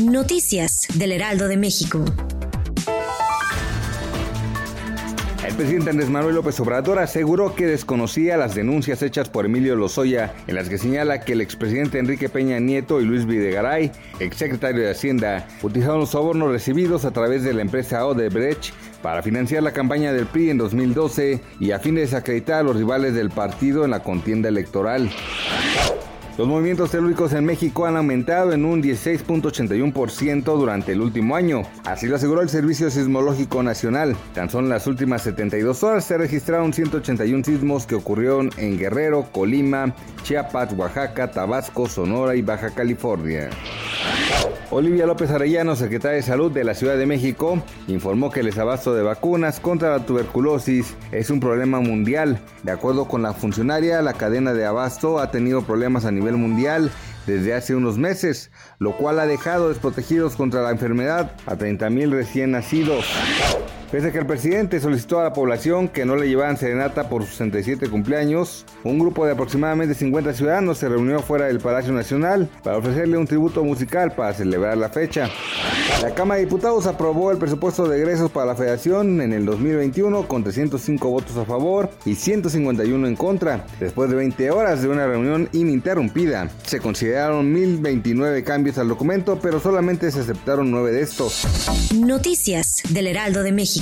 Noticias del Heraldo de México. El presidente Andrés Manuel López Obrador aseguró que desconocía las denuncias hechas por Emilio Lozoya, en las que señala que el expresidente Enrique Peña Nieto y Luis Videgaray, exsecretario de Hacienda, utilizaron los sobornos recibidos a través de la empresa Odebrecht para financiar la campaña del PRI en 2012 y a fin de desacreditar a los rivales del partido en la contienda electoral. Los movimientos telúricos en México han aumentado en un 16.81% durante el último año. Así lo aseguró el Servicio Sismológico Nacional. Tan solo en las últimas 72 horas se registraron 181 sismos que ocurrieron en Guerrero, Colima, Chiapas, Oaxaca, Tabasco, Sonora y Baja California. Olivia López Arellano, secretaria de Salud de la Ciudad de México, informó que el desabasto de vacunas contra la tuberculosis es un problema mundial. De acuerdo con la funcionaria, la cadena de abasto ha tenido problemas a nivel mundial desde hace unos meses, lo cual ha dejado desprotegidos contra la enfermedad a 30.000 recién nacidos. Pese a que el presidente solicitó a la población que no le llevaran serenata por sus 67 cumpleaños, un grupo de aproximadamente 50 ciudadanos se reunió fuera del Palacio Nacional para ofrecerle un tributo musical para celebrar la fecha. La Cámara de Diputados aprobó el presupuesto de egresos para la Federación en el 2021 con 305 votos a favor y 151 en contra. Después de 20 horas de una reunión ininterrumpida, se consideraron 1029 cambios al documento, pero solamente se aceptaron 9 de estos. Noticias del Heraldo de México.